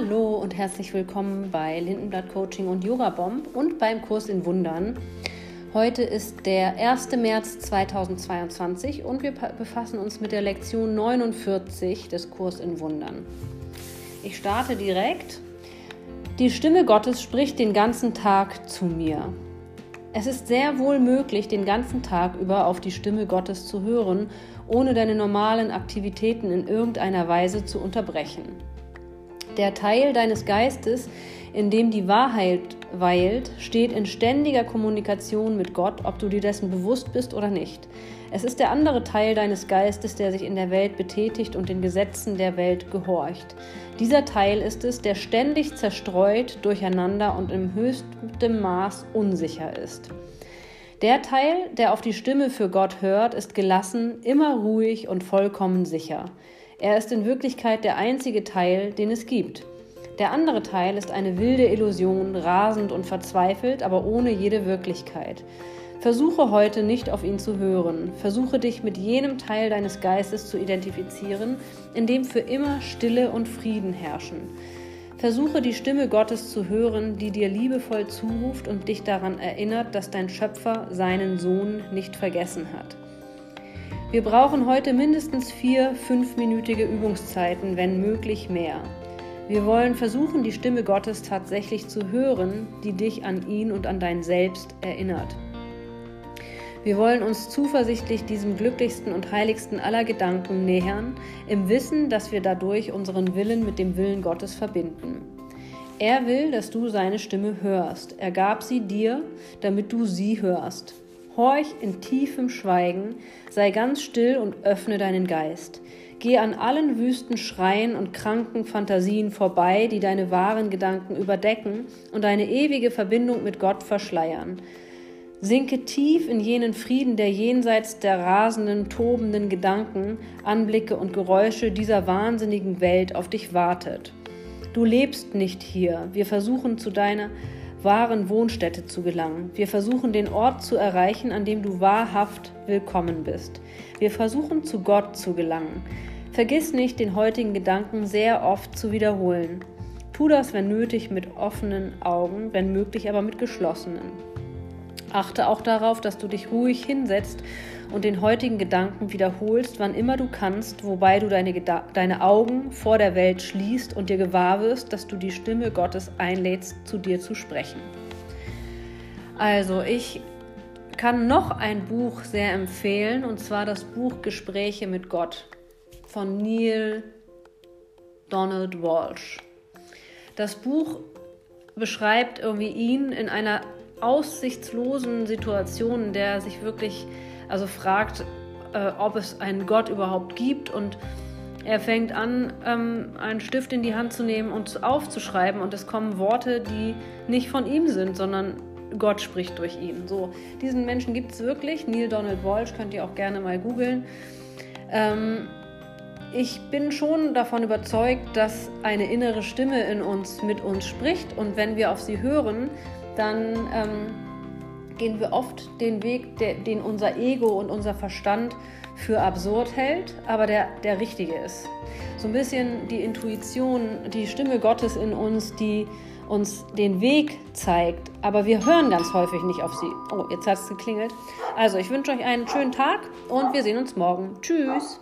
Hallo und herzlich willkommen bei Lindenblatt Coaching und Yoga Bomb und beim Kurs in Wundern. Heute ist der 1. März 2022 und wir befassen uns mit der Lektion 49 des Kurs in Wundern. Ich starte direkt. Die Stimme Gottes spricht den ganzen Tag zu mir. Es ist sehr wohl möglich, den ganzen Tag über auf die Stimme Gottes zu hören, ohne deine normalen Aktivitäten in irgendeiner Weise zu unterbrechen. Der Teil deines Geistes, in dem die Wahrheit weilt, steht in ständiger Kommunikation mit Gott, ob du dir dessen bewusst bist oder nicht. Es ist der andere Teil deines Geistes, der sich in der Welt betätigt und den Gesetzen der Welt gehorcht. Dieser Teil ist es, der ständig zerstreut, durcheinander und im höchsten Maß unsicher ist. Der Teil, der auf die Stimme für Gott hört, ist gelassen, immer ruhig und vollkommen sicher. Er ist in Wirklichkeit der einzige Teil, den es gibt. Der andere Teil ist eine wilde Illusion, rasend und verzweifelt, aber ohne jede Wirklichkeit. Versuche heute nicht auf ihn zu hören. Versuche dich mit jenem Teil deines Geistes zu identifizieren, in dem für immer Stille und Frieden herrschen. Versuche die Stimme Gottes zu hören, die dir liebevoll zuruft und dich daran erinnert, dass dein Schöpfer seinen Sohn nicht vergessen hat. Wir brauchen heute mindestens vier fünfminütige Übungszeiten, wenn möglich mehr. Wir wollen versuchen, die Stimme Gottes tatsächlich zu hören, die dich an ihn und an dein Selbst erinnert. Wir wollen uns zuversichtlich diesem glücklichsten und heiligsten aller Gedanken nähern, im Wissen, dass wir dadurch unseren Willen mit dem Willen Gottes verbinden. Er will, dass du seine Stimme hörst. Er gab sie dir, damit du sie hörst. Horch in tiefem Schweigen, sei ganz still und öffne deinen Geist. Geh an allen wüsten Schreien und kranken Fantasien vorbei, die deine wahren Gedanken überdecken und deine ewige Verbindung mit Gott verschleiern. Sinke tief in jenen Frieden, der jenseits der rasenden, tobenden Gedanken, Anblicke und Geräusche dieser wahnsinnigen Welt auf dich wartet. Du lebst nicht hier. Wir versuchen zu deiner wahren Wohnstätte zu gelangen. Wir versuchen den Ort zu erreichen, an dem du wahrhaft willkommen bist. Wir versuchen zu Gott zu gelangen. Vergiss nicht, den heutigen Gedanken sehr oft zu wiederholen. Tu das, wenn nötig, mit offenen Augen, wenn möglich aber mit geschlossenen. Achte auch darauf, dass du dich ruhig hinsetzt und den heutigen Gedanken wiederholst, wann immer du kannst, wobei du deine, deine Augen vor der Welt schließt und dir gewahr wirst, dass du die Stimme Gottes einlädst, zu dir zu sprechen. Also, ich kann noch ein Buch sehr empfehlen, und zwar das Buch Gespräche mit Gott von Neil Donald Walsh. Das Buch beschreibt irgendwie ihn in einer aussichtslosen Situation, der er sich wirklich also fragt, äh, ob es einen Gott überhaupt gibt und er fängt an, ähm, einen Stift in die Hand zu nehmen und aufzuschreiben und es kommen Worte, die nicht von ihm sind, sondern Gott spricht durch ihn. So, diesen Menschen gibt es wirklich. Neil Donald Walsh könnt ihr auch gerne mal googeln. Ähm, ich bin schon davon überzeugt, dass eine innere Stimme in uns mit uns spricht und wenn wir auf sie hören, dann ähm, gehen wir oft den Weg, der, den unser Ego und unser Verstand für absurd hält, aber der, der richtige ist. So ein bisschen die Intuition, die Stimme Gottes in uns, die uns den Weg zeigt, aber wir hören ganz häufig nicht auf sie. Oh, jetzt hat es geklingelt. Also, ich wünsche euch einen schönen Tag und wir sehen uns morgen. Tschüss.